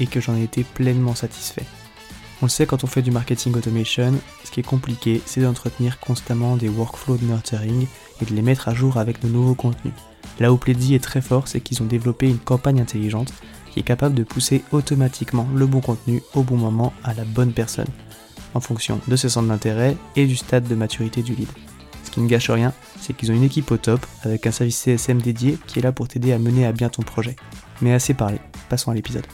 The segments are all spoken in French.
et que j'en ai été pleinement satisfait. On le sait quand on fait du marketing automation, ce qui est compliqué, c'est d'entretenir constamment des workflows de nurturing et de les mettre à jour avec nos nouveaux contenus. Là où Pledzi est très fort, c'est qu'ils ont développé une campagne intelligente qui est capable de pousser automatiquement le bon contenu au bon moment à la bonne personne, en fonction de ses centres d'intérêt et du stade de maturité du lead. Ce qui ne gâche rien, c'est qu'ils ont une équipe au top avec un service CSM dédié qui est là pour t'aider à mener à bien ton projet. Mais assez parlé, passons à l'épisode.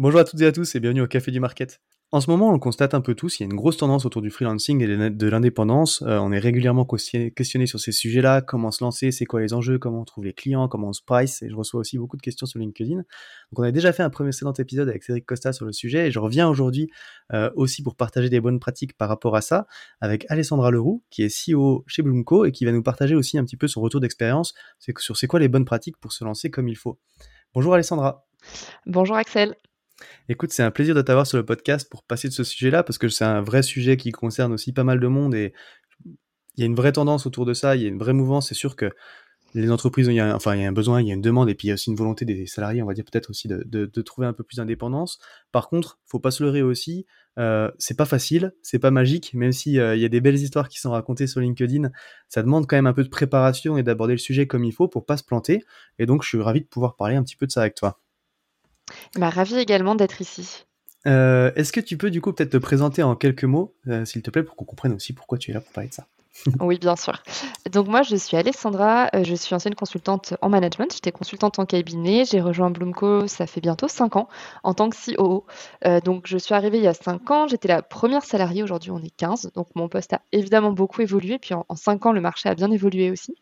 Bonjour à toutes et à tous et bienvenue au Café du Market. En ce moment, on le constate un peu tous, il y a une grosse tendance autour du freelancing et de l'indépendance. Euh, on est régulièrement questionné sur ces sujets-là, comment se lancer, c'est quoi les enjeux, comment on trouve les clients, comment on se price, et je reçois aussi beaucoup de questions sur LinkedIn. Donc on a déjà fait un premier précédent épisode avec Cédric Costa sur le sujet, et je reviens aujourd'hui euh, aussi pour partager des bonnes pratiques par rapport à ça, avec Alessandra Leroux, qui est CEO chez Bloomco, et qui va nous partager aussi un petit peu son retour d'expérience sur c'est quoi les bonnes pratiques pour se lancer comme il faut. Bonjour Alessandra. Bonjour Axel. Écoute, c'est un plaisir de t'avoir sur le podcast pour passer de ce sujet-là, parce que c'est un vrai sujet qui concerne aussi pas mal de monde et il y a une vraie tendance autour de ça, il y a une vraie mouvance. C'est sûr que les entreprises, il enfin, il y a un besoin, il y a une demande, et puis il y a aussi une volonté des salariés, on va dire peut-être aussi de, de, trouver un peu plus d'indépendance. Par contre, faut pas se leurrer aussi, euh, c'est pas facile, c'est pas magique, même si euh, il y a des belles histoires qui sont racontées sur LinkedIn, ça demande quand même un peu de préparation et d'aborder le sujet comme il faut pour pas se planter. Et donc, je suis ravi de pouvoir parler un petit peu de ça avec toi. Bah, ravi également d'être ici. Euh, est-ce que tu peux du coup peut-être te présenter en quelques mots, euh, s'il te plaît, pour qu'on comprenne aussi pourquoi tu es là pour parler de ça? oui, bien sûr. Donc moi, je suis Alessandra, euh, je suis ancienne consultante en management, j'étais consultante en cabinet, j'ai rejoint Bloomco, ça fait bientôt 5 ans, en tant que COO. Euh, donc je suis arrivée il y a 5 ans, j'étais la première salariée, aujourd'hui on est 15, donc mon poste a évidemment beaucoup évolué, puis en, 5 ans, le marché a bien évolué aussi.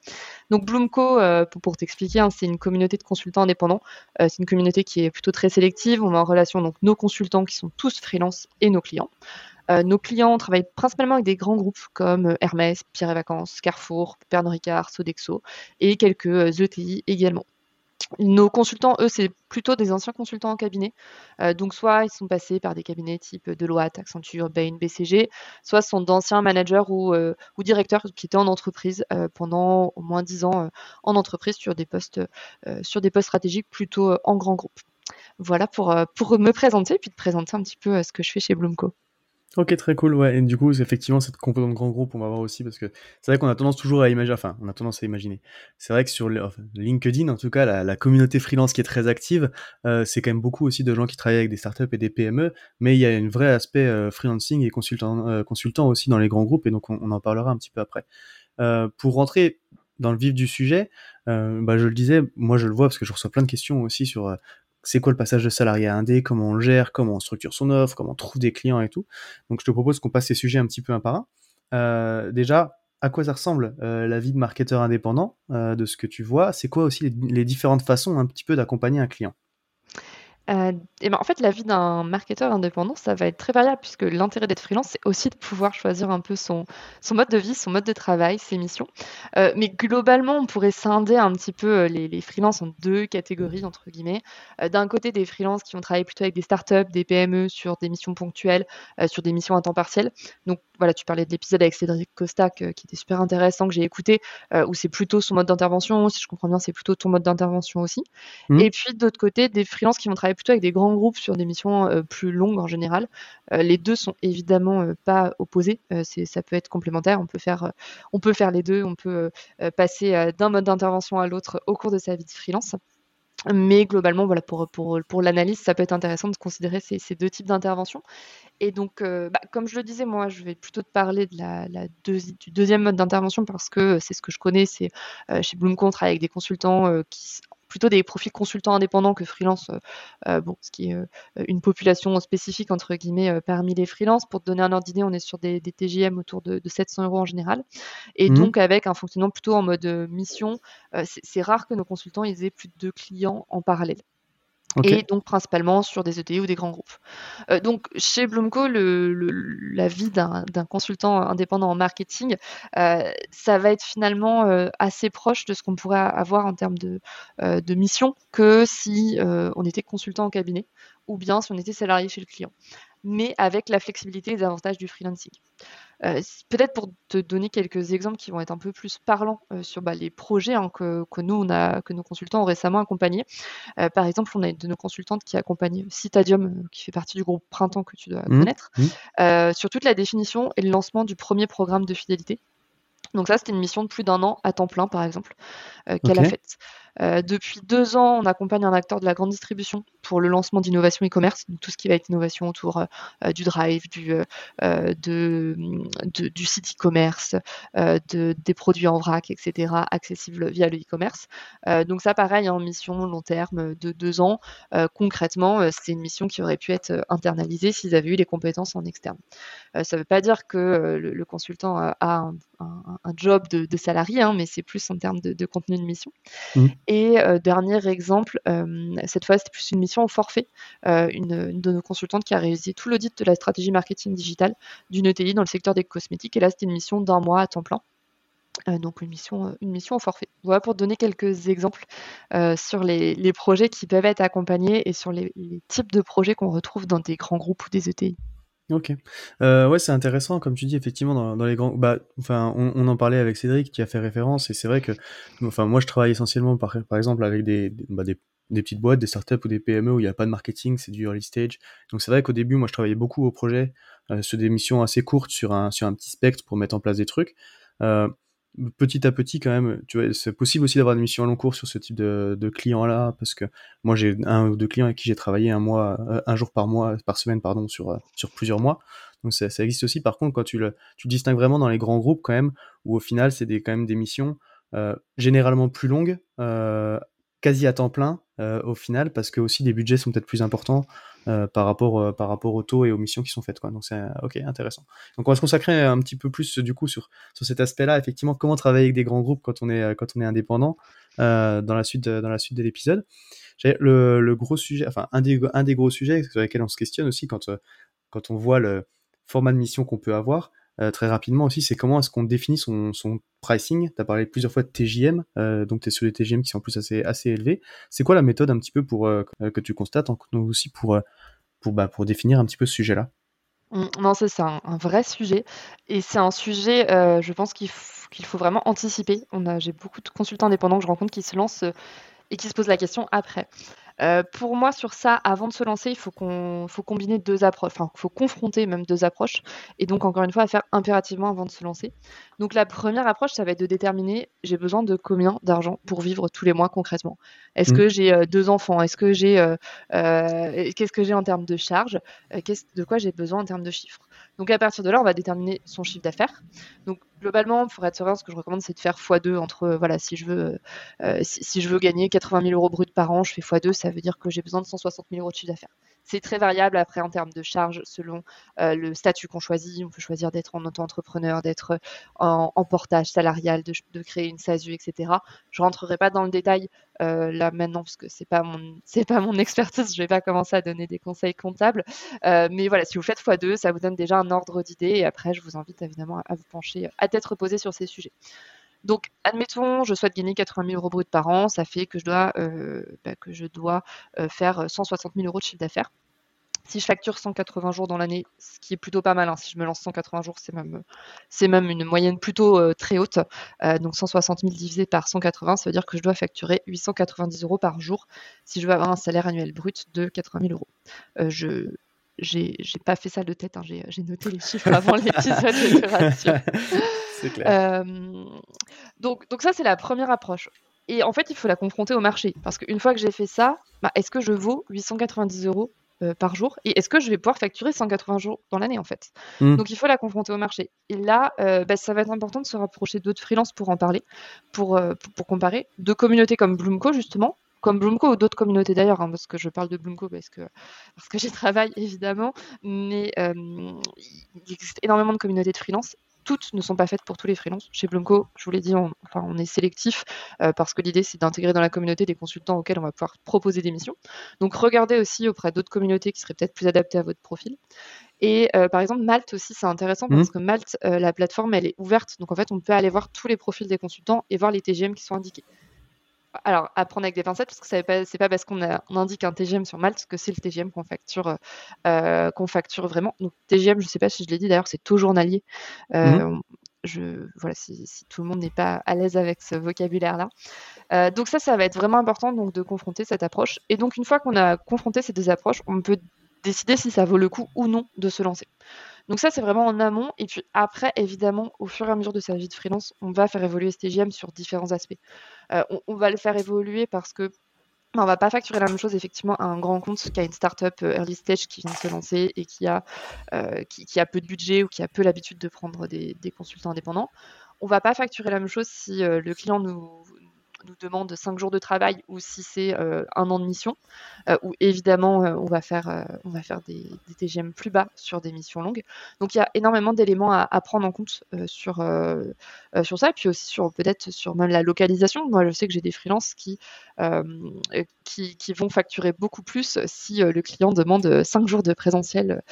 Donc Bloomco, euh, pour, t'expliquer, hein, c'est une communauté de consultants indépendants, c'est une communauté qui est plutôt très sélective, on met en relation donc nos consultants qui sont tous freelance et nos clients. Euh, nos clients travaillent principalement avec des grands groupes comme euh, Hermès, Pierre et Vacances, Carrefour, Pernod Ricard, Sodexo et quelques ETI euh, également. Nos consultants, eux, c'est plutôt des anciens consultants en cabinet. donc, soit ils sont passés par des cabinets type Deloitte, Accenture, Bain, BCG, soit sont d'anciens managers ou, directeurs qui étaient en entreprise pendant au moins 10 ans en entreprise sur des postes, stratégiques plutôt en grand groupe. Voilà pour, pour me présenter et puis de présenter un petit peu ce que je fais chez Bloomco. Ok, très cool, ouais. Et du coup, effectivement, cette composante grand groupe, on va voir aussi, parce que c'est vrai qu'on a tendance toujours à imaginer, enfin, on a tendance à imaginer. C'est vrai que sur LinkedIn, en tout cas, la, communauté freelance qui est très active, euh, c'est quand même beaucoup aussi de gens qui travaillent avec des startups et des PME, mais il y a un vrai aspect euh, freelancing et consultant, euh, consultant aussi dans les grands groupes, et donc on, en parlera un petit peu après. pour rentrer dans le vif du sujet, bah, je le disais, moi je le vois parce que je reçois plein de questions aussi sur c'est quoi le passage de salarié à indé, comment on le gère, comment on structure son offre, comment on trouve des clients et tout. Donc je te propose qu'on passe ces sujets un petit peu un par un. Euh, déjà, à quoi ça ressemble euh, la vie de marketeur indépendant, euh, de ce que tu vois? C'est quoi aussi les, différentes façons un petit peu d'accompagner un client? Euh, et ben, en fait, la vie d'un marketeur indépendant, ça va être très variable puisque l'intérêt d'être freelance, c'est aussi de pouvoir choisir un peu son, son mode de vie, son mode de travail, ses missions. Euh, mais globalement, on pourrait scinder un petit peu euh, les, les freelances en deux catégories, entre guillemets. D'un côté, des freelances qui vont travailler plutôt avec des startups, des PME sur des missions ponctuelles, sur des missions à temps partiel. Donc voilà, tu parlais de l'épisode avec Cédric Costa qui était super intéressant, que j'ai écouté, où c'est plutôt son mode d'intervention. Si je comprends bien, c'est plutôt ton mode d'intervention aussi. Mmh. Et puis, d'autre côté, des freelances qui vont travailler plutôt avec des grands groupes sur des missions euh, plus longues en général. Euh, les deux sont évidemment euh, pas opposés. ça peut être complémentaire. On peut faire, on peut faire les deux. On peut passer d'un mode d'intervention à l'autre au cours de sa vie de freelance. Mais globalement, voilà, pour, pour, pour l'analyse, ça peut être intéressant de considérer ces, ces deux types d'interventions. Et donc, bah, comme je le disais, moi, je vais plutôt te parler de la, du deuxième mode d'intervention parce que c'est ce que je connais. C'est chez Bloomco, on travaille avec des consultants qui plutôt des profils consultants indépendants que freelance, bon, ce qui est une population spécifique entre guillemets parmi les freelances. Pour te donner un ordre d'idée, on est sur des, des TGM autour de, de, 700 euros en général, et mmh. donc avec un fonctionnement plutôt en mode mission. c'est rare que nos consultants ils aient plus de deux clients en parallèle et donc principalement sur des ETI ou des grands groupes. Euh, donc chez Bloomco, la vie d'un consultant indépendant en marketing, euh, ça va être finalement euh, assez proche de ce qu'on pourrait avoir en termes de, de mission que si on était consultant en cabinet ou bien si on était salarié chez le client, mais avec la flexibilité et les avantages du freelancing. Euh, peut-être pour te donner quelques exemples qui vont être un peu plus parlants euh, sur bah, les projets hein, que, que, nous, on a, que nos consultants ont récemment accompagnés. Euh, par exemple, on a une de nos consultantes qui accompagne Citadium, qui fait partie du groupe Printemps que tu dois mmh. connaître, mmh. sur toute la définition et le lancement du premier programme de fidélité. Donc ça, c'était une mission de plus d'un an à temps plein, par exemple, qu'elle okay. a faite. Euh, depuis deux ans, on accompagne un acteur de la grande distribution pour le lancement d'innovation e-commerce, tout ce qui va être innovation autour euh, du drive, du, euh, du site e-commerce, de, des produits en vrac, etc., accessibles via le e-commerce. donc ça, pareil, en mission long terme de deux ans. concrètement, c'est une mission qui aurait pu être internalisée s'ils avaient eu les compétences en externe. ça ne veut pas dire que le, consultant a un, job de, salarié, hein, mais c'est plus en termes de, de contenu de mission. Mmh. Et euh, dernier exemple, euh, cette fois c'était plus une mission au forfait, euh, une, de nos consultantes qui a réalisé tout l'audit de la stratégie marketing digitale d'une ETI dans le secteur des cosmétiques. Et là c'était une mission d'un mois à temps plein. Donc une mission, une au forfait. Voilà pour donner quelques exemples sur les, projets qui peuvent être accompagnés et sur les types de projets qu'on retrouve dans des grands groupes ou des ETI. Ok. Euh, ouais, c'est intéressant, comme tu dis, effectivement, dans, les grands. Bah, enfin, on, en parlait avec Cédric qui a fait référence, et c'est vrai que, enfin, moi, je travaille essentiellement, par, par exemple, avec des, bah, des, des, petites boîtes, des startups ou des PME où il n'y a pas de marketing, c'est du early stage. Donc, c'est vrai qu'au début, moi, je travaillais beaucoup au projet, euh, sur des missions assez courtes, sur un, sur un petit spectre pour mettre en place des trucs. Euh, petit à petit quand même, tu vois, c'est possible aussi d'avoir des missions à long cours sur ce type de, de clients-là, parce que moi j'ai un ou deux clients avec qui j'ai travaillé un mois, euh, un jour par mois, par semaine, pardon, sur, euh, sur plusieurs mois. Donc ça, ça existe aussi. Par contre, quand tu le, tu distingues vraiment dans les grands groupes quand même, où au final c'est des, quand même des missions euh, généralement plus longues, euh, quasi à temps plein au final, parce que aussi des budgets sont peut-être plus importants euh, par rapport euh, par rapport au taux et aux missions qui sont faites. Quoi. Donc c'est ok intéressant. Donc on va se consacrer un petit peu plus du coup sur sur cet aspect-là. Effectivement, comment travailler avec des grands groupes quand on est quand on est indépendant dans la suite de, dans la suite de l'épisode. Le, le gros sujet, enfin un des un des gros sujets sur lesquels on se questionne aussi quand quand on voit le format de mission qu'on peut avoir, euh, très rapidement aussi, c'est comment est-ce qu'on définit son, son pricing? Tu as parlé plusieurs fois de TJM, euh, donc tu es sur des TJM qui sont en plus assez, assez élevés. C'est quoi la méthode un petit peu pour euh, que tu constates, donc aussi pour, pour, bah, pour définir un petit peu ce sujet-là? Mmh, non, c'est un, un, vrai sujet. Et c'est un sujet, je pense qu'il qu'il faut vraiment anticiper. J'ai beaucoup de consultants indépendants que je rencontre qui se lancent et qui se posent la question après. Euh, pour moi, sur ça, avant de se lancer, il faut qu'on faut combiner deux approches, enfin, il faut confronter même deux approches, et donc encore une fois, à faire impérativement avant de se lancer. Donc la première approche, ça va être de déterminer j'ai besoin de combien d'argent pour vivre tous les mois concrètement? Est-ce mmh. que j'ai euh, deux enfants? Est-ce que j'ai euh, euh, qu'est-ce que j'ai en termes de charges? Euh, De quoi j'ai besoin en termes de chiffres? Donc à partir de là, on va déterminer son chiffre d'affaires. Donc globalement, pour être serein, ce que je recommande, c'est de faire x2 entre voilà, si je veux si, si, je veux gagner 80 000 euros brut par an, je fais x2, ça veut dire que j'ai besoin de 160 000 euros de chiffre d'affaires. C'est très variable après en termes de charges selon euh, le statut qu'on choisit. On peut choisir d'être en auto-entrepreneur, d'être en, en, portage salarial, de, créer une SASU, etc. Je rentrerai pas dans le détail euh, là maintenant parce que c'est pas pas mon expertise. Je vais pas commencer à donner des conseils comptables. Euh, mais voilà, si vous faites x2, ça vous donne déjà un ordre d'idée. Et après, je vous invite évidemment à vous pencher à tête reposée sur ces sujets. Donc, admettons, je souhaite gagner 80 000 euros brut par an, ça fait que je dois, euh, bah, que je dois euh, faire 160 000 euros de chiffre d'affaires. Si je facture 180 jours dans l'année, ce qui est plutôt pas mal, hein, si je me lance 180 jours, c'est même, une moyenne plutôt euh, très haute. Donc 160 000 divisé par 180, ça veut dire que je dois facturer 890 euros par jour si je veux avoir un salaire annuel brut de 80 000 euros. J'ai pas fait ça de tête, hein, j'ai noté les chiffres avant l'épisode de C'est clair. Euh, donc, donc ça, c'est la première approche. et en fait, il faut la confronter au marché. Parce qu'une fois que j'ai fait ça, bah, est-ce que je vaux 890 euros euh, par jour? Et est-ce que je vais pouvoir facturer 180 jours dans l'année, en fait? Mmh. Donc, il faut la confronter au marché. Et là, euh, bah, ça va être important de se rapprocher d'autres freelances pour en parler, pour, pour, comparer. De communautés comme Bloomco, justement, comme Bloomco ou d'autres communautés d'ailleurs, hein, parce que je parle de Bloomco parce que, parce que j'y travaille évidemment, mais il existe énormément de communautés de freelance toutes ne sont pas faites pour tous les freelances. Chez Blumco, je vous l'ai dit, on, enfin, on est sélectif euh, parce que l'idée, c'est d'intégrer dans la communauté des consultants auxquels on va pouvoir proposer des missions. Donc, regardez aussi auprès d'autres communautés qui seraient peut-être plus adaptées à votre profil. Et euh, par exemple, Malte aussi, c'est intéressant parce mmh. que Malte, euh, la plateforme, elle est ouverte. Donc, en fait, on peut aller voir tous les profils des consultants et voir les TGM qui sont indiqués alors, à prendre avec des pincettes, parce que ce n'est pas, pas, parce qu'on indique un TGM sur Malte que c'est le TGM qu'on facture, euh, qu'on facture vraiment. Donc, TGM, je ne sais pas si je l'ai dit d'ailleurs, c'est taux journalier. Euh, mmh je, voilà, si, tout le monde n'est pas à l'aise avec ce vocabulaire-là. Euh, donc ça, ça va être vraiment important donc, de confronter cette approche. Et donc, une fois qu'on a confronté ces deux approches, on peut décider si ça vaut le coup ou non de se lancer. Donc ça, c'est vraiment en amont. Et puis après, évidemment, au fur et à mesure de sa vie de freelance, on va faire évoluer ce TGM sur différents aspects. Euh, on, va le faire évoluer parce que on va pas facturer la même chose effectivement à un grand compte qu'à une startup euh, early stage qui vient de se lancer et qui a, euh, qui, a peu de budget ou qui a peu l'habitude de prendre des, des, consultants indépendants. On va pas facturer la même chose si le client nous, nous demande 5 jours de travail ou si c'est euh, un an de mission, euh, où évidemment euh, on va faire, on va faire des, TGM plus bas sur des missions longues. Donc il y a énormément d'éléments à, prendre en compte sur, sur ça, et puis aussi sur peut-être sur même la localisation. Moi je sais que j'ai des freelances qui, qui, vont facturer beaucoup plus si le client demande 5 jours de présentiel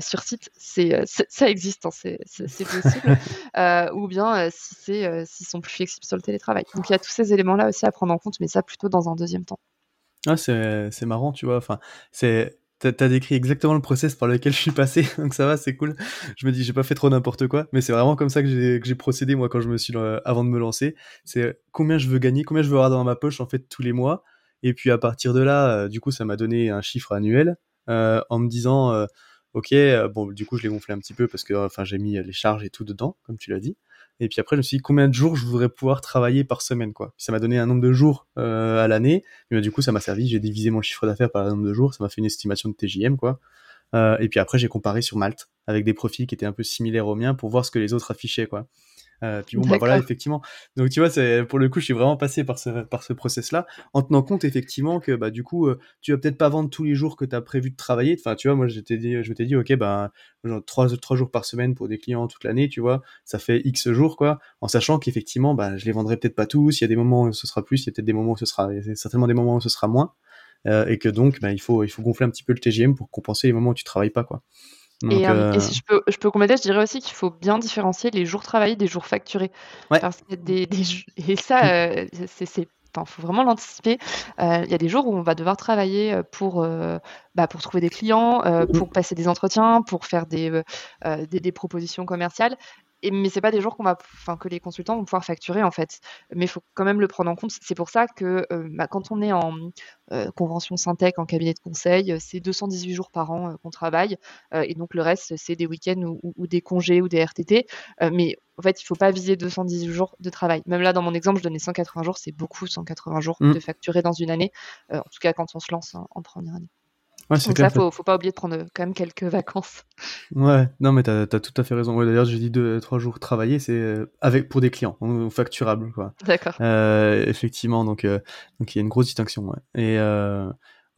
sur site. C'est, ça existe, hein, c'est, possible. ou bien si c'est s'ils sont plus flexibles sur le télétravail. Donc il y a tous ces éléments là aussi à prendre en compte, mais ça plutôt dans un deuxième temps. Ah, c'est marrant, tu vois. Enfin, c'est T'as décrit exactement le process par lequel je suis passé, donc ça va, c'est cool. Je me dis, j'ai pas fait trop n'importe quoi, mais c'est vraiment comme ça que j'ai procédé moi quand je me suis euh, avant de me lancer. C'est combien je veux gagner, combien je veux avoir dans ma poche en fait tous les mois, et puis à partir de là, euh, du coup, ça m'a donné un chiffre annuel euh, en me disant, ok, bon, du coup, je l'ai gonflé un petit peu parce que enfin j'ai mis les charges et tout dedans, comme tu l'as dit. Et puis après, je me suis dit combien de jours je voudrais pouvoir travailler par semaine, quoi. ça m'a donné un nombre de jours euh, à l'année. Mais du coup, ça m'a servi. J'ai divisé mon chiffre d'affaires par le nombre de jours. Ça m'a fait une estimation de TJM, quoi. Euh, et puis après, j'ai comparé sur Malte avec des profils qui étaient un peu similaires aux miens pour voir ce que les autres affichaient, quoi. Euh, puis bon, bah voilà, effectivement. Donc tu vois, c'est pour le coup, je suis vraiment passé par ce par ce process-là, en tenant compte effectivement que bah du coup, euh, tu vas peut-être pas vendre tous les jours que tu as prévu de travailler. Enfin, tu vois, moi, je t'ai dit, je t'ai dit, ok, bah genre trois trois jours par semaine pour des clients toute l'année, tu vois, ça fait X jours quoi, en sachant qu'effectivement, bah je les vendrai peut-être pas tous. Il y a des moments où ce sera plus, il y a peut-être des moments où ce sera, certainement des moments où ce sera moins. Euh, et que donc bah, il faut il faut gonfler un petit peu le TGM pour compenser les moments où tu travailles pas quoi et, euh, euh, si je peux, je peux compléter, je dirais aussi qu'il faut bien différencier les jours travaillés des jours facturés. Parce que des, des, et ça, euh, c'est il faut vraiment l'anticiper. Il y a des jours où on va devoir travailler pour, bah, pour trouver des clients, mmh. pour passer des entretiens, pour faire des, des, des, propositions commerciales et, mais c'est pas des jours qu'on va, enfin, que les consultants vont pouvoir facturer en fait. Mais il faut quand même le prendre en compte. C'est pour ça que euh, bah, quand on est en euh, convention Syntec, en cabinet de conseil, c'est 218 jours par an euh, qu'on travaille. et donc le reste, c'est des week-ends ou, des congés ou des RTT. mais en fait, il faut pas viser 218 jours de travail. Même là, dans mon exemple, je donnais 180 jours. C'est beaucoup, 180 jours mmh. de facturer dans une année. en tout cas, quand on se lance en première année. Donc ça, faut, faut pas oublier de prendre euh, quand même quelques vacances. Ouais, non mais t'as as tout à fait raison. Ouais, D'ailleurs, j'ai dit deux, trois jours travailler, c'est euh, avec pour des clients, facturables quoi. D'accord. Euh, effectivement, donc donc il y a une grosse distinction. Ouais. Et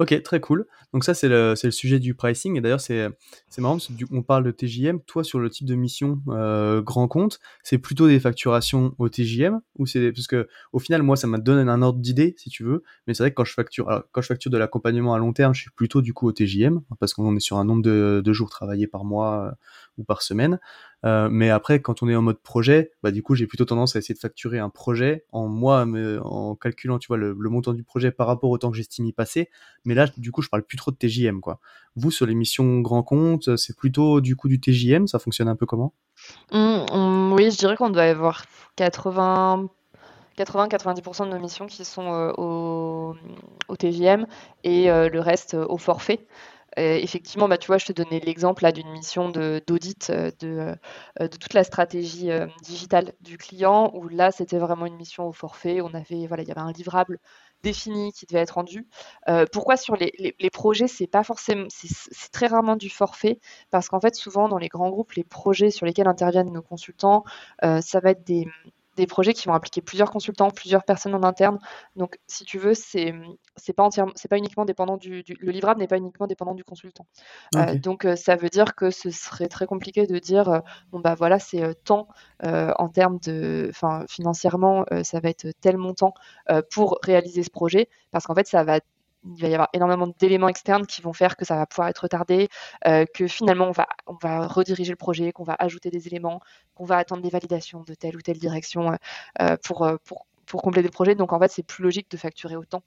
Ok, très cool. Donc ça, c'est le, le, sujet du pricing. Et d'ailleurs, c'est marrant parce qu'on parle de TJM. Toi, sur le type de mission euh, grand compte, c'est plutôt des facturations au TJM ou c'est parce que au final, moi, ça m'a donné un ordre d'idée, si tu veux. Mais c'est vrai que quand je facture, alors, quand je facture de l'accompagnement à long terme, je suis plutôt du coup au TJM parce qu'on est sur un nombre de, de jours travaillés par mois euh, ou par semaine. Euh, mais après, quand on est en mode projet, bah du coup, j'ai plutôt tendance à essayer de facturer un projet en moi, en calculant, tu vois, le, montant du projet par rapport au temps que j'estime y passer. Mais là, du coup, je parle plus trop de TJM, quoi. Vous, sur les missions grand compte, c'est plutôt du coup du TJM, ça fonctionne un peu comment? Mmh, Oui, je dirais qu'on doit avoir 80 80-90% de nos missions qui sont euh, au, au, TJM et euh, le reste au forfait. Effectivement, bah, tu vois, je te donnais l'exemple d'une mission d'audit de, de, toute la stratégie digitale du client, où là, c'était vraiment une mission au forfait. On avait, voilà, il y avait un livrable défini qui devait être rendu. pourquoi sur les, les, projets, c'est pas forcément, c'est très rarement du forfait, parce qu'en fait, souvent dans les grands groupes, les projets sur lesquels interviennent nos consultants, ça va être des des projets qui vont impliquer plusieurs consultants, plusieurs personnes en interne. Donc, si tu veux, c'est c'est pas entièrement, c'est pas uniquement dépendant du, le livrable n'est pas uniquement dépendant du consultant. Euh, donc, euh, ça veut dire que ce serait très compliqué de dire euh, bon bah voilà c'est tant en termes de, enfin financièrement ça va être tel montant pour réaliser ce projet parce qu'en fait ça va il va y avoir énormément d'éléments externes qui vont faire que ça va pouvoir être retardé, euh, que finalement on va, on va rediriger le projet, qu'on va ajouter des éléments, qu'on va attendre des validations de telle ou telle direction euh, euh, pour, pour pour compléter le projet. Donc en fait, c'est plus logique de facturer autant.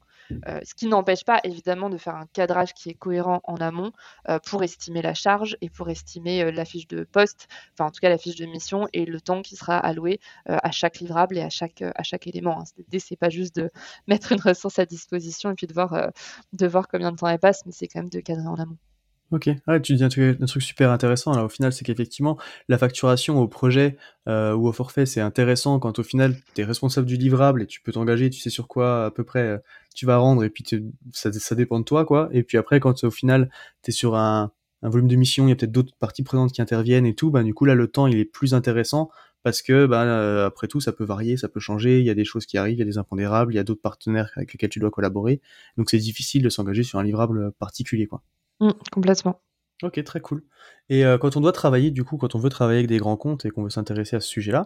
Euh, ce qui n'empêche pas évidemment de faire un cadrage qui est cohérent en amont euh, pour estimer la charge et pour estimer euh, la fiche de poste, enfin en tout cas la fiche de mission et le temps qui sera alloué à chaque livrable et à chaque, à chaque élément. Hein. L'idée, c'est pas juste de mettre une ressource à disposition et puis de voir, de voir combien de temps elle passe, mais c'est quand même de cadrer en amont. Ok, ah, tu dis un truc, un truc, super intéressant là au final, c'est qu'effectivement la facturation au projet euh, ou au forfait c'est intéressant quand au final tu es responsable du livrable et tu peux t'engager, tu sais sur quoi à peu près euh, tu vas rendre et puis ça, dépend de toi quoi. Et puis après quand au final tu es sur un, volume de mission, il y a peut-être d'autres parties présentes qui interviennent et tout, bah du coup là le temps il est plus intéressant parce que bah, euh, après tout ça peut varier, ça peut changer, il y a des choses qui arrivent, il y a des impondérables, il y a d'autres partenaires avec lesquels tu dois collaborer, donc c'est difficile de s'engager sur un livrable particulier quoi. Mmh, complètement. Ok, très cool. Et euh, quand on doit travailler, du coup, quand on veut travailler avec des grands comptes et qu'on veut s'intéresser à ce sujet-là,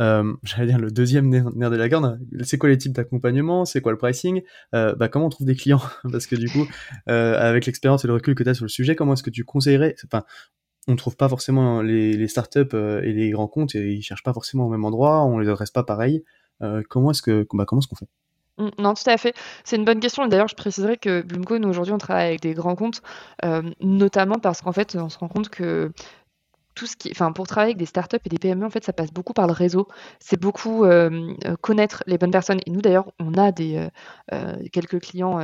euh, j'allais dire le deuxième nerf de la garde, c'est quoi les types d'accompagnement, c'est quoi le pricing, euh, bah, comment on trouve des clients? Parce que du coup, avec l'expérience et le recul que tu as sur le sujet, comment est-ce que tu conseillerais? Enfin, on ne trouve pas forcément les, startups et les grands comptes, et ils cherchent pas forcément au même endroit, on les adresse pas pareil. comment est-ce que, bah, comment est-ce qu'on fait? Non, tout à fait. C'est une bonne question. D'ailleurs, je préciserai que Bloomco, nous, aujourd'hui, on travaille avec des grands comptes, euh, notamment parce qu'en fait, on se rend compte que tout ce qui, enfin, pour travailler avec des startups et des PME, en fait, ça passe beaucoup par le réseau. C'est beaucoup euh, euh, connaître les bonnes personnes. Et nous, d'ailleurs, on a des quelques clients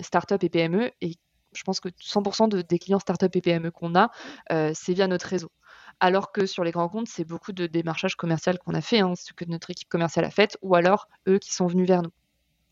startups et PME, et je pense que 100% des clients startups et PME qu'on a, c'est via notre réseau. Alors que sur les grands comptes, c'est beaucoup de démarchage commercial qu'on a fait, hein, ce que notre équipe commerciale a fait, ou alors eux qui sont venus vers nous.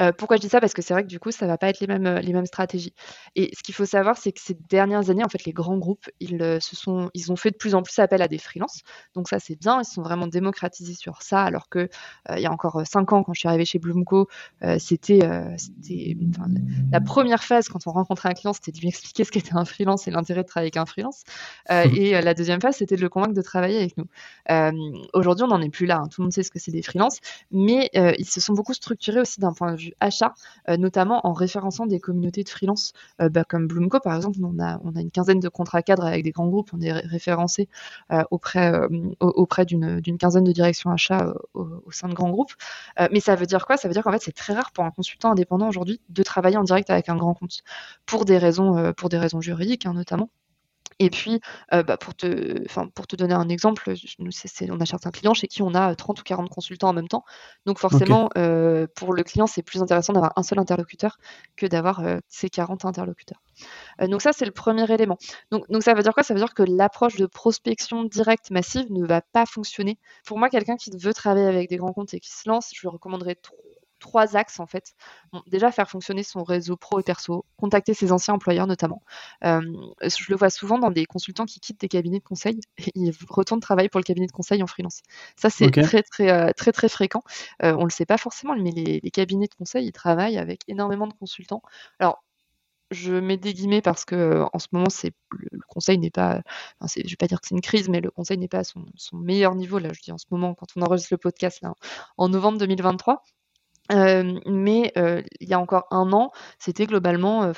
Euh, pourquoi je dis ça? Parce que c'est vrai que du coup, ça va pas être les mêmes, les mêmes stratégies. Et ce qu'il faut savoir, c'est que ces dernières années, en fait, les grands groupes, ils, euh, se sont, ils ont fait de plus en plus appel à des freelances. Donc ça, c'est bien. Ils sont vraiment démocratisés sur ça. Alors que euh, il y a encore cinq ans, quand je suis arrivée chez Bloomco, c'était, la première phase quand on rencontrait un client, c'était de lui expliquer ce qu'était un freelance et l'intérêt de travailler avec un freelance. Et la deuxième phase, c'était de le convaincre de travailler avec nous. Aujourd'hui, on n'en est plus là. Hein. Tout le monde sait ce que c'est des freelances, mais ils se sont beaucoup structurés aussi d'un point de achat, euh, notamment en référençant des communautés de freelance, euh, bah, comme Bloomco par exemple. On a, on a une quinzaine de contrats cadres avec des grands groupes, on est référencé euh, auprès, auprès d'une quinzaine de directions achats au, sein de grands groupes. mais ça veut dire quoi? Ça veut dire qu'en fait c'est très rare pour un consultant indépendant aujourd'hui de travailler en direct avec un grand compte pour des raisons, pour des raisons juridiques hein, notamment. Et puis, euh, bah, pour, te, pour te donner un exemple, nous, on a certains clients chez qui on a 30 ou 40 consultants en même temps. Donc forcément, euh, pour le client, c'est plus intéressant d'avoir un seul interlocuteur que d'avoir euh, ces 40 interlocuteurs. donc ça, c'est le premier élément. Donc, donc ça veut dire quoi? Ça veut dire que l'approche de prospection directe massive ne va pas fonctionner. Pour moi, quelqu'un qui veut travailler avec des grands comptes et qui se lance, je lui recommanderais trop trois axes en fait. déjà faire fonctionner son réseau pro et perso, contacter ses anciens employeurs notamment. Euh, je le vois souvent dans des consultants qui quittent des cabinets de conseil et ils retournent travailler pour le cabinet de conseil en freelance. Ça c'est très très euh, très très fréquent. Euh, on le sait pas forcément, mais les, cabinets de conseil ils travaillent avec énormément de consultants. Alors je mets des guillemets parce que en ce moment, c'est le, conseil n'est pas, enfin, je vais pas dire que c'est une crise, mais le conseil n'est pas à son, meilleur niveau là. Je dis en ce moment quand on enregistre le podcast là, en novembre 2023. Euh, mais euh, il y a encore un an, c'était globalement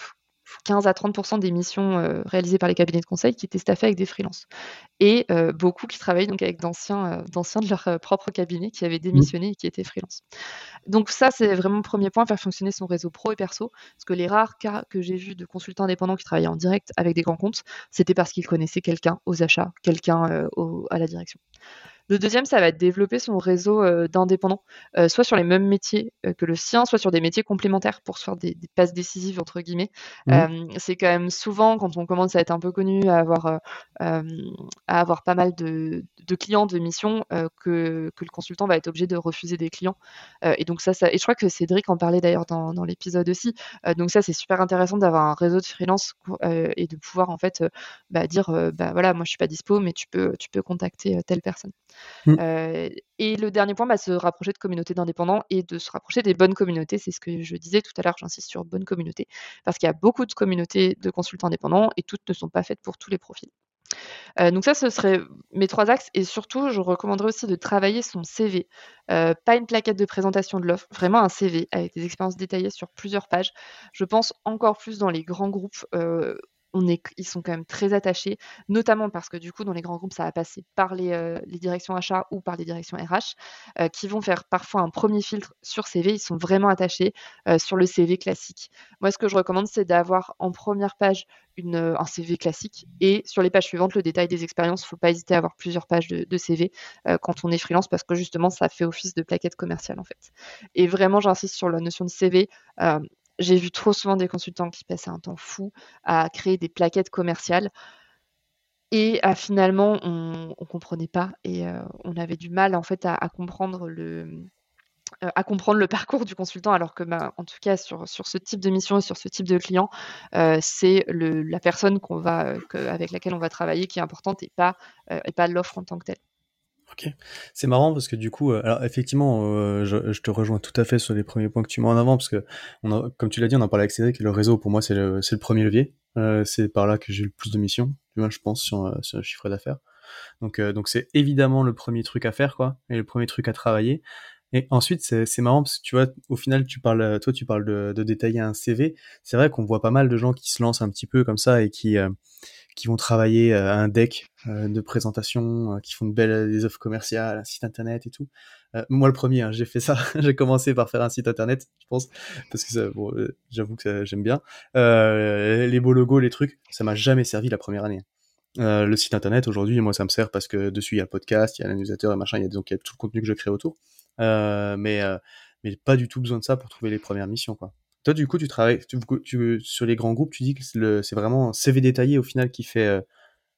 15 euh, à 30% des missions réalisées par les cabinets de conseil qui étaient staffées avec des freelances. Et beaucoup qui travaillaient donc avec d'anciens de leur propre cabinet qui avaient mmh. démissionné et qui étaient freelance. Donc ça, c'est vraiment le premier point, faire fonctionner son réseau pro et perso. Parce que les rares cas que j'ai vus de consultants indépendants qui travaillaient en direct avec des grands comptes, c'était parce qu'ils connaissaient quelqu'un aux achats, quelqu'un à la direction. Le deuxième, ça va être développer son réseau euh, d'indépendants, euh, soit sur les mêmes métiers euh, que le sien, soit sur des métiers complémentaires pour se faire des, passes décisives, entre guillemets. Mmh. c'est quand même souvent, quand on commence à être un peu connu, à avoir, à avoir pas mal de, clients, de missions, que, que, le consultant va être obligé de refuser des clients. et donc ça, ça, et je crois que Cédric en parlait d'ailleurs dans, dans l'épisode aussi. donc ça, c'est super intéressant d'avoir un réseau de freelance et de pouvoir en fait bah, dire, bah voilà, moi je suis pas dispo, mais tu peux, tu peux contacter telle personne. Mmh. Et le dernier point, bah, se rapprocher de communautés d'indépendants et de se rapprocher des bonnes communautés. C'est ce que je disais tout à l'heure, j'insiste sur bonnes communautés, parce qu'il y a beaucoup de communautés de consultants indépendants et toutes ne sont pas faites pour tous les profils. Donc ça, ce serait mes trois axes. Et surtout, je recommanderais aussi de travailler son CV. Pas une plaquette de présentation de l'offre, vraiment un CV avec des expériences détaillées sur plusieurs pages. Je pense encore plus dans les grands groupes ils sont quand même très attachés, notamment parce que du coup, dans les grands groupes, ça va passer par les, euh, directions achats ou par les directions RH, euh, qui vont faire parfois un premier filtre sur CV. Ils sont vraiment attachés euh, sur le CV classique. Moi, ce que je recommande, c'est d'avoir en première page un CV classique et sur les pages suivantes, le détail des expériences. Il ne faut pas hésiter à avoir plusieurs pages de, de CV quand on est freelance parce que justement, ça fait office de plaquette commerciale en fait. Et vraiment, j'insiste sur la notion de CV j'ai vu trop souvent des consultants qui passaient un temps fou à créer des plaquettes commerciales et à, finalement on, ne comprenait pas et euh, on avait du mal en fait à, comprendre le euh, à comprendre le parcours du consultant alors que bah, en tout cas sur, sur ce type de mission et sur ce type de client euh, c'est la personne qu'on va avec laquelle on va travailler qui est importante et pas et pas l'offre en tant que telle. Ok, c'est marrant parce que du coup, euh, alors effectivement, euh, je, te rejoins tout à fait sur les premiers points que tu mets en avant parce que, comme tu l'as dit, on en parlait avec Cédric, le réseau pour moi c'est le, le, premier levier. Euh, c'est par là que j'ai le plus de missions, tu vois, je pense sur, sur le chiffre d'affaires. Donc, donc c'est évidemment le premier truc à faire, quoi, et le premier truc à travailler. Et ensuite, c'est marrant parce que tu vois, au final, tu parles, toi, tu parles de, de détailler un CV. C'est vrai qu'on voit pas mal de gens qui se lancent un petit peu comme ça et qui qui vont travailler euh, un deck euh, de présentation, euh, qui font de belles des offres commerciales, un site internet et tout. moi le premier, hein, j'ai fait ça. j'ai commencé par faire un site internet, je pense, parce que bon, j'avoue que j'aime bien. les beaux logos, les trucs, ça m'a jamais servi la première année. le site internet aujourd'hui, moi ça me sert parce que dessus il y a le podcast, il y a l'annusateur et machin, il y a donc il y a tout le contenu que je crée autour. Mais mais pas du tout besoin de ça pour trouver les premières missions quoi. Toi, du coup, tu travailles sur les grands groupes, tu dis que c'est vraiment un CV détaillé au final qui fait, euh,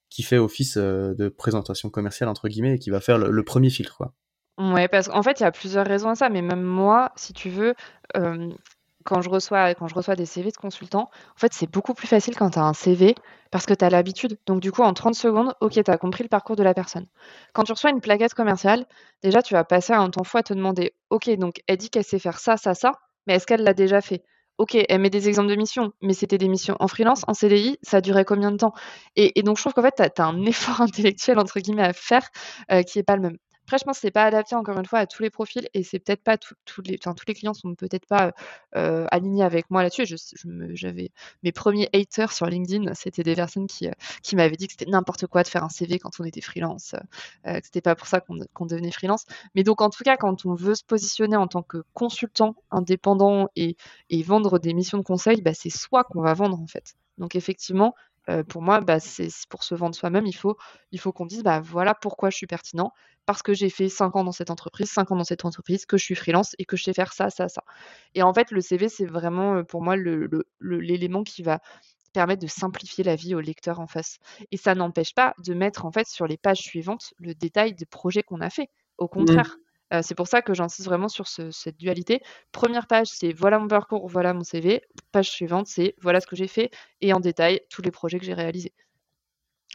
qui fait office euh, de présentation commerciale, entre guillemets, et qui va faire le, premier filtre. Quoi. Ouais, parce qu'en fait, il y a plusieurs raisons à ça, mais même moi, si tu veux, quand, je reçois, des CV de consultants, en fait, c'est beaucoup plus facile quand tu as un CV parce que tu as l'habitude. Donc, du coup, en 30 secondes, ok, tu as compris le parcours de la personne. Quand tu reçois une plaquette commerciale, déjà, tu vas passer un temps fou à te demander, ok, donc elle dit qu'elle sait faire ça, ça, ça, mais est-ce qu'elle l'a déjà fait? OK, elle met des exemples de missions, mais c'était des missions en freelance, en CDI, ça durait combien de temps? Et, donc je trouve qu'en fait, tu as, un effort intellectuel entre guillemets à faire euh, qui n'est pas le même. Après, je pense que c'est pas adapté encore une fois à tous les profils et c'est peut-être pas tous les, enfin, tous les clients sont peut-être pas alignés avec moi là-dessus. j'avais mes premiers haters sur LinkedIn, c'était des personnes qui, qui m'avaient dit que c'était n'importe quoi de faire un CV quand on était freelance, euh, que c'était pas pour ça qu'on devenait freelance. Mais donc en tout cas, quand on veut se positionner en tant que consultant indépendant et, et vendre des missions de conseil, bah, c'est soi qu'on va vendre en fait. Donc effectivement, pour moi, bah, c'est pour se vendre soi-même, il faut, il faut qu'on dise bah, voilà pourquoi je suis pertinent, parce que j'ai fait 5 ans dans cette entreprise, 5 ans dans cette entreprise, que je suis freelance et que je sais faire ça, ça, ça. Et en fait, le CV, c'est vraiment pour moi l'élément qui va permettre de simplifier la vie au lecteur en face. Et ça n'empêche pas de mettre en fait sur les pages suivantes le détail des projets qu'on a fait. Au mmh. C'est pour ça que j'insiste vraiment sur cette dualité. Première page, c'est voilà mon parcours, voilà mon CV. Page suivante, c'est voilà ce que j'ai fait et en détail tous les projets que j'ai réalisés.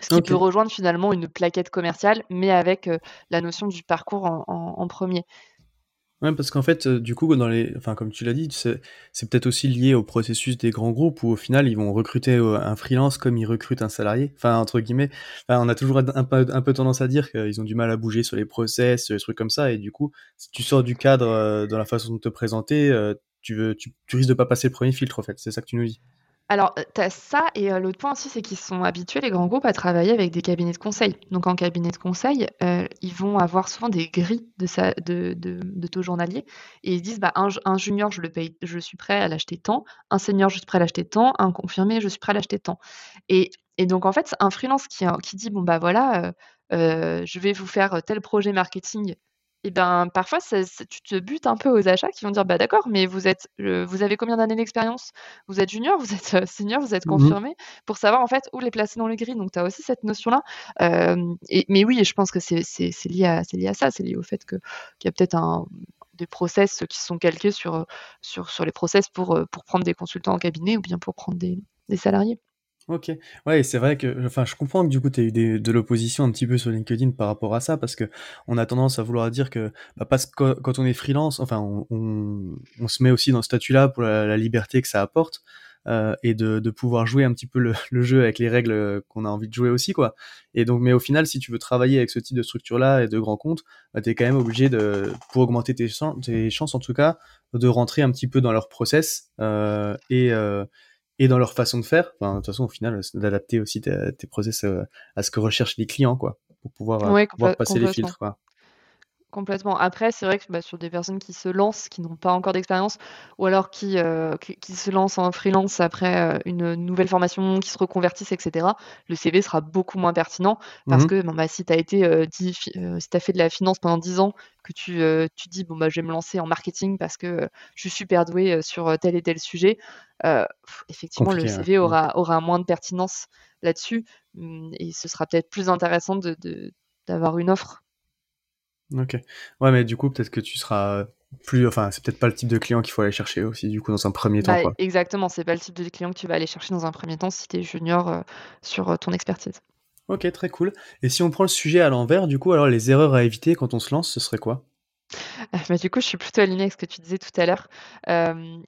Ce qui peut rejoindre finalement une plaquette commerciale, mais avec la notion du parcours en premier. Ouais, parce qu'en fait, euh, du coup, dans les, enfin, comme tu l'as dit, c'est, peut-être aussi lié au processus des grands groupes où au final, ils vont recruter euh, un freelance comme ils recrutent un salarié. Enfin, entre guillemets, on a toujours un peu, tendance à dire qu'ils ont du mal à bouger sur les process, sur les trucs comme ça. Et du coup, si tu sors du cadre euh, dans la façon de te présenter, tu, veux, tu risques de pas passer le premier filtre, en fait. C'est ça que tu nous dis. Alors, tu as ça et l'autre point aussi, c'est qu'ils sont habitués, les grands groupes, à travailler avec des cabinets de conseil. Donc, en cabinet de conseil, ils vont avoir souvent des grilles de, taux journalier et ils se disent, bah, un, junior, je le paye, je suis prêt à l'acheter tant, un senior, je suis prêt à l'acheter tant, un confirmé, je suis prêt à l'acheter tant. Et donc en fait, un freelance qui, qui dit bon bah voilà, je vais vous faire tel projet marketing et ben, parfois, tu te butes un peu aux achats qui vont dire: «Bah, d'accord, mais vous êtes, vous avez combien d'années d'expérience? Vous êtes junior, vous êtes, senior, vous êtes mmh confirmé?» pour savoir, en fait, où les placer dans les grilles. Donc tu as aussi cette notion-là. et mais oui, je pense que c'est lié à lié à ça. C'est lié au fait qu'il y a peut-être un des process qui sont calqués sur, sur sur les process pour, pour prendre des consultants en cabinet ou bien pour prendre des des salariés. OK. Ouais c'est vrai que enfin, je comprends que du coup, tu as eu des de l'opposition un petit peu sur LinkedIn par rapport à ça, parce que on a tendance à vouloir dire que, bah, parce que quand on est freelance, enfin, on on on se met aussi dans ce statut-là pour la liberté que ça apporte, euh, et de de pouvoir jouer un petit peu le le jeu avec les règles, qu'on a envie de jouer aussi, quoi. Et donc mais au final, si tu veux travailler avec ce type de structure-là et de grands comptes, bah, tu es quand même obligé de pour augmenter tes tes chances en tout cas, de rentrer un petit peu dans leur process, euh, et euh, et dans leur façon de faire. Enfin, de toute façon, au final, d'adapter aussi tes, tes process euh, à ce que recherchent les clients, quoi, pour pouvoir, euh, pouvoir passer les filtres, quoi. Complètement. Après, c'est vrai que bah, sur des personnes qui se lancent, qui n'ont pas encore d'expérience, ou alors qui, euh, qui, se lancent en freelance après euh, une nouvelle formation, qui se reconvertissent, etc., le CV sera beaucoup moins pertinent parce mmh que bon, bah, si tu as été euh, si as fait de la finance pendant 10 ans, que tu, tu dis bon bah je vais me lancer en marketing parce que je suis super doué sur tel et tel sujet, effectivement le CV hein. aura, aura moins de pertinence là-dessus mmh, et ce sera peut-être plus intéressant de d'avoir une offre Ok. Ouais, mais du coup, peut-être que tu seras plus. Enfin, c'est peut-être pas le type de client qu'il faut aller chercher aussi, du coup, dans un premier temps. Bah, exactement, c'est pas le type de client que tu vas aller chercher dans un premier temps si tu es junior euh, sur euh, ton expertise. Ok, très cool. Et si on prend le sujet à l'envers, du coup, alors les erreurs à éviter quand on se lance, ce serait quoi? Bah, du coup, je suis plutôt alignée avec ce que tu disais tout à l'heure.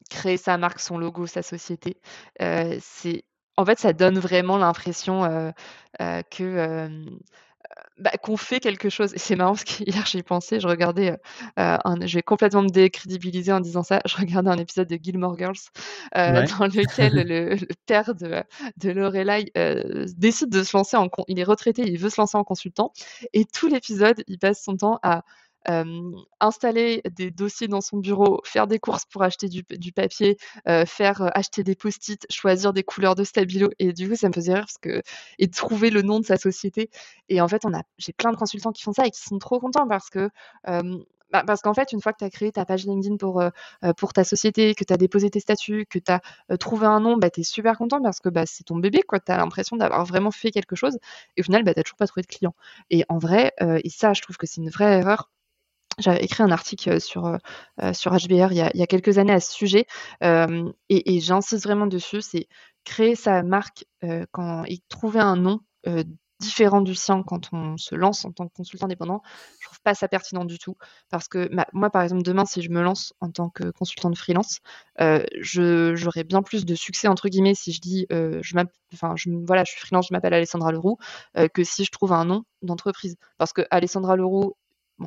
créer sa marque, son logo, sa société, c'est en fait, ça donne vraiment l'impression que bah, qu'on fait quelque chose. Et c'est marrant parce qu'hier, j'y pensé, je regardais, euh, euh, un, je vais complètement me décrédibiliser en disant ça. Je regardais un épisode de Gilmore Girls euh, dans lequel le, père de, de Lorelai décide de se lancer en. Il est retraité, il veut se lancer en consultant. Et tout l'épisode, il passe son temps à installer des dossiers dans son bureau, faire des courses pour acheter du, papier, faire acheter des post-it, choisir des couleurs de stabilo. Et du coup, ça me faisait rire parce que et trouver le nom de sa société. Et en fait, on a, j'ai plein de consultants qui font ça et qui sont trop contents parce que bah, qu'en fait, une fois que tu as créé ta page LinkedIn pour, ta société, que tu as déposé tes statuts, que tu as trouvé un nom, bah, tu es super content parce que bah, c'est ton bébé. Tu as l'impression d'avoir vraiment fait quelque chose. Et au final, bah, tu n'as toujours pas trouvé de client. Et en vrai, et ça, je trouve que c'est une vraie erreur j'avais écrit un article sur, sur HBR il y, a, il y, a, quelques années à ce sujet et, j'insiste vraiment dessus, c'est créer sa marque quand, et trouver un nom différent du sien quand on se lance en tant que consultant indépendant, je trouve pas ça pertinent du tout. Parce que moi, par exemple, demain, si je me lance en tant que consultant de freelance, j'aurai bien plus de succès, entre guillemets, si je dis, je, enfin, je, voilà, je suis freelance, je m'appelle Alessandra Leroux, que si je trouve un nom d'entreprise. Parce que Alessandra Leroux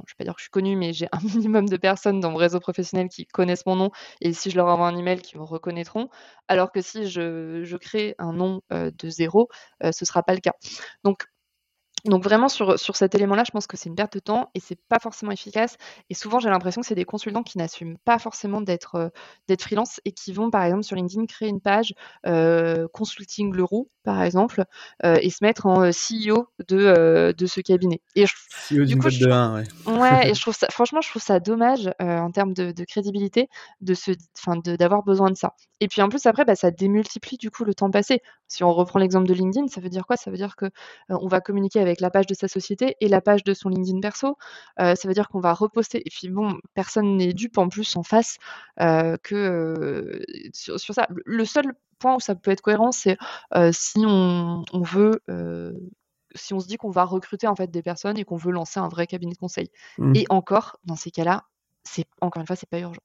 je vais pas dire que je suis connue, mais j'ai un minimum de personnes dans mon réseau professionnel qui connaissent mon nom. Et si je leur envoie un email, qui me reconnaîtront. Alors que si je, crée un nom de zéro, ce ne sera pas le cas. Donc, donc vraiment sur, sur cet élément-là, je pense que c'est une perte de temps et c'est pas forcément efficace. Et souvent, j'ai l'impression que c'est des consultants qui n'assument pas forcément d'être euh, d'être freelance et qui vont, par exemple, sur LinkedIn, créer une page euh, consulting Leroux, par exemple, euh, et se mettre en CEO de, de ce cabinet. Et je, CEO du coup, de 1, ouais. ouais, et je trouve ça, franchement, je trouve ça dommage en termes de, de, crédibilité de se, d'avoir besoin de ça. Et puis en plus, après, bah, ça démultiplie du coup le temps passé. Si on reprend l'exemple de LinkedIn, ça veut dire quoi? Ça veut dire que on va communiquer avec la page de sa société et la page de son LinkedIn perso. ça veut dire qu'on va reposter. Et puis bon, personne n'est dupe en plus en face que sur, ça. Le seul point où ça peut être cohérent, c'est si on, veut si on se dit qu'on va recruter en fait des personnes et qu'on veut lancer un vrai cabinet de conseil. Mmh. Et encore, dans ces cas-là, c'est encore une fois, c'est pas urgent.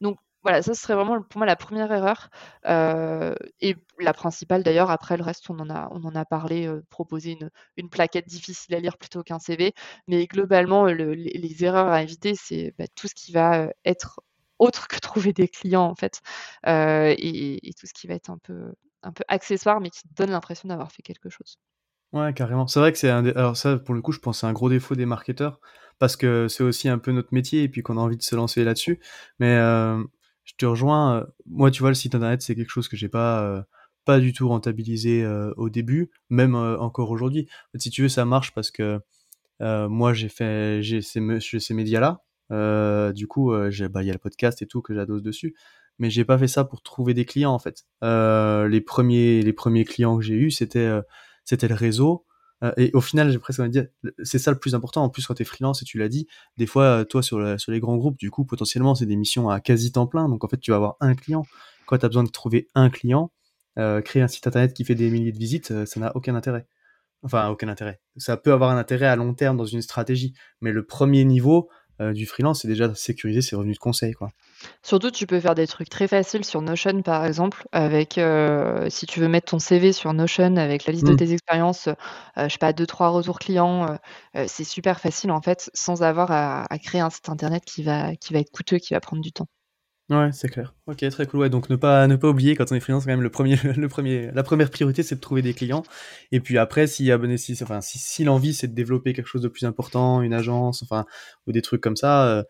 Donc voilà, ça serait vraiment pour moi la première erreur euh, et la principale d'ailleurs. Après le reste, on en a, on en a parlé, euh, proposer une, une, plaquette difficile à lire plutôt qu'un CV. Mais globalement, les, erreurs à éviter, c'est bah, tout ce qui va euh, être autre que trouver des clients en fait, et, tout ce qui va être un peu, un peu accessoire, mais qui donne l'impression d'avoir fait quelque chose. Ouais, carrément. C'est vrai que c'est un. Alors ça, pour le coup, je pense c'est un gros défaut des marketeurs parce que c'est aussi un peu notre métier et puis qu'on a envie de se lancer là-dessus. Mais je te rejoins. Euh, moi, tu vois, le site internet, c'est quelque chose que j'ai pas pas du tout rentabilisé au début, même encore aujourd'hui. si tu veux, ça marche parce que moi, j'ai fait, j'ai ces, ces médias-là. du coup, bah, il y a le podcast et tout que j'adose dessus mais j'ai pas fait ça pour trouver des clients en fait. Euh, les premiers les premiers clients que j'ai eu c'était euh, c'était le réseau euh, et au final j'ai presque envie de dire c'est ça le plus important en plus quand tu es freelance et tu l'as dit des fois toi sur les grands groupes du coup potentiellement c'est des missions à quasi temps plein donc en fait tu vas avoir un client quand tu as besoin de trouver un client créer un site internet qui fait des milliers de visites ça n'a aucun intérêt. Enfin aucun intérêt. Ça peut avoir un intérêt à long terme dans une stratégie mais le premier niveau euh, du freelance, c'est déjà sécuriser ses revenus de conseil. Quoi. Surtout, tu peux faire des trucs très faciles sur Notion, par exemple, avec euh, si tu veux mettre ton CV sur Notion avec la liste de mmh. tes expériences, euh, je sais pas, deux trois retours clients, c'est super facile en fait, sans avoir à, à, créer un site internet qui va qui va être coûteux, qui va prendre du temps. Ouais, c'est clair. Ok, très cool. Ouais, donc ne pas ne pas oublier quand on est freelance quand même le premier le premier la première priorité c'est de trouver des clients et puis après a si enfin si, si l'envie c'est de développer quelque chose de plus important, une agence, enfin ou des trucs comme ça, euh,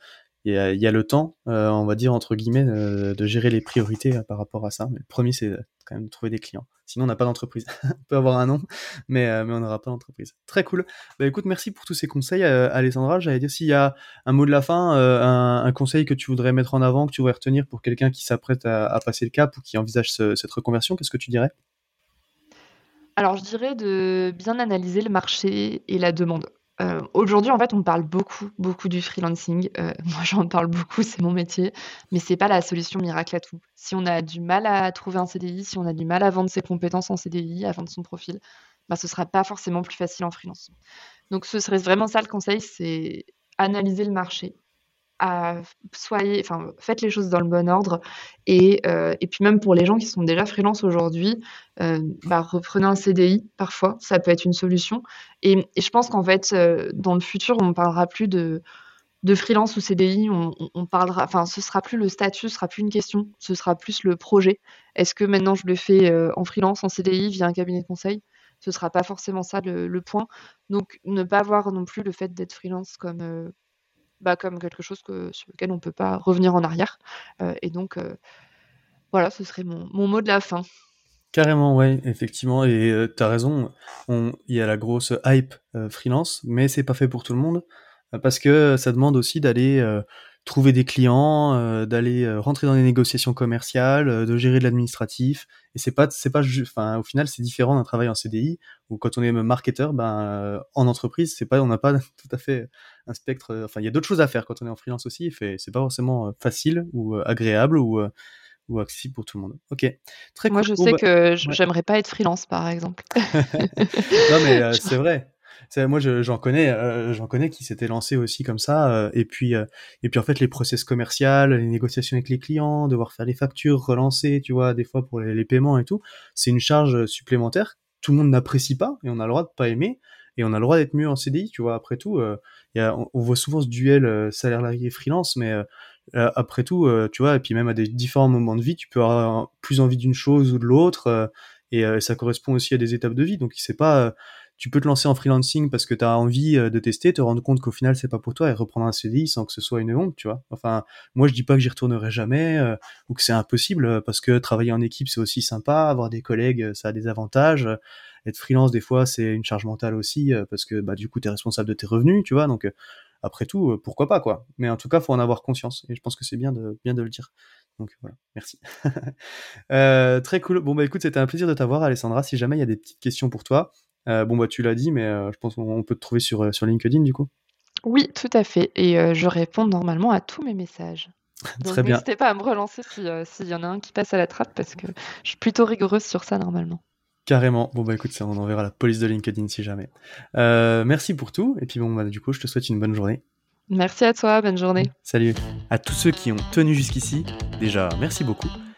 il y, a, y a le temps, euh, on va dire entre guillemets, euh, de gérer les priorités euh, par rapport à ça. Mais le premier c'est quand même de trouver des clients. Sinon, on n'a pas d'entreprise. on peut avoir un nom, mais, euh, mais on n'aura pas d'entreprise. Très cool. Bah écoute, merci pour tous ces conseils, euh, Alessandra. J'allais dire s'il y a un mot de la fin, euh, un, conseil que tu voudrais mettre en avant, que tu voudrais retenir pour quelqu'un qui s'apprête à, passer le cap ou qui envisage cette reconversion, qu'est-ce que tu dirais? Alors, je dirais de bien analyser le marché et la demande. Euh, aujourd'hui, en fait, on parle beaucoup, beaucoup du freelancing. Euh, moi, j'en parle beaucoup, c'est mon métier, mais c'est pas la solution miracle à tout. Si on a du mal à trouver un CDI, si on a du mal à vendre ses compétences en CDI, à vendre son profil, bah, ce sera pas forcément plus facile en freelance. Donc, ce serait vraiment ça le conseil, c'est analyser le marché, soyez, enfin, faites les choses dans le bon ordre. Et, euh, et puis même pour les gens qui sont déjà freelance aujourd'hui, euh, bah, reprenez un CDI parfois, ça peut être une solution. Et, je pense qu'en fait, euh, dans le futur, on ne parlera plus de, de freelance ou CDI, on, on, parlera, enfin, ce sera plus le statut, ce sera plus une question, ce sera plus le projet. Est-ce que maintenant je le fais en freelance, en CDI, via un cabinet de conseil? Ce sera pas forcément ça le, le point. Donc, ne pas voir non plus le fait d'être freelance comme bah, comme quelque chose que, sur lequel on ne peut pas revenir en arrière. Euh, et donc, euh, voilà, ce serait mon, mot de la fin. Carrément, ouais, effectivement, et euh, tu as raison, il y a la grosse hype freelance, mais c'est pas fait pour tout le monde, parce que ça demande aussi d'aller trouver des clients, euh, d'aller euh, rentrer dans des négociations commerciales, euh, de gérer de l'administratif. Et c'est pas, c'est pas, enfin, au final, c'est différent d'un travail en CDI ou quand on est marketeur, ben, en entreprise, c'est pas, on n'a pas tout à fait un spectre. Enfin, il y a d'autres choses à faire quand on est en freelance aussi. Et c'est pas forcément facile ou agréable ou ou accessible pour tout le monde. Ok, très Moi, je sais bah, que j'aimerais pas être freelance, par exemple. non, mais c'est vrai moi j'en connais euh, j'en connais qui s'étaient lancés aussi comme ça euh, et puis euh, et puis en fait les process commerciaux les négociations avec les clients devoir faire les factures relancer tu vois des fois pour les, paiements et tout c'est une charge supplémentaire. Tout le monde n'apprécie pas et on a le droit de pas aimer et on a le droit d'être mieux en CDI tu vois. Après tout on, voit souvent ce duel salarié freelance mais après tout tu vois et puis même à des différents moments de vie tu peux avoir plus envie d'une chose ou de l'autre et ça correspond aussi à des étapes de vie. Donc c'est pas tu peux te lancer en freelancing parce que tu as envie euh, de tester, te rendre compte qu'au final c'est pas pour toi et reprendre un CDI sans que ce soit une honte, tu vois. Enfin, moi je dis pas que j'y retournerai jamais euh, ou que c'est impossible euh, parce que travailler en équipe c'est aussi sympa, avoir des collègues ça a des avantages. Être freelance des fois c'est une charge mentale aussi parce que bah du coup tu es responsable de tes revenus, tu vois. Donc après tout pourquoi pas quoi. Mais en tout cas faut en avoir conscience et je pense que c'est bien de bien de le dire. Donc voilà, merci. très cool. Bon bah écoute, c'était un plaisir de t'avoir, Alessandra. Si jamais il y a des petites questions pour toi, euh, bon, bah, tu l'as dit, mais euh, je pense qu'on peut te trouver sur, euh, sur LinkedIn, du coup. Oui, tout à fait. Et je réponds normalement à tous mes messages. Donc Très bien. N'hésitez pas à me relancer s'il y en a un qui passe à la trappe, parce que je suis plutôt rigoureuse sur ça normalement. Carrément. Bon bah écoute, ça, on enverra la police de LinkedIn si jamais. merci pour tout. Et puis bon bah du coup, je te souhaite une bonne journée. Merci à toi, bonne journée. Salut. À tous ceux qui ont tenu jusqu'ici, déjà merci beaucoup.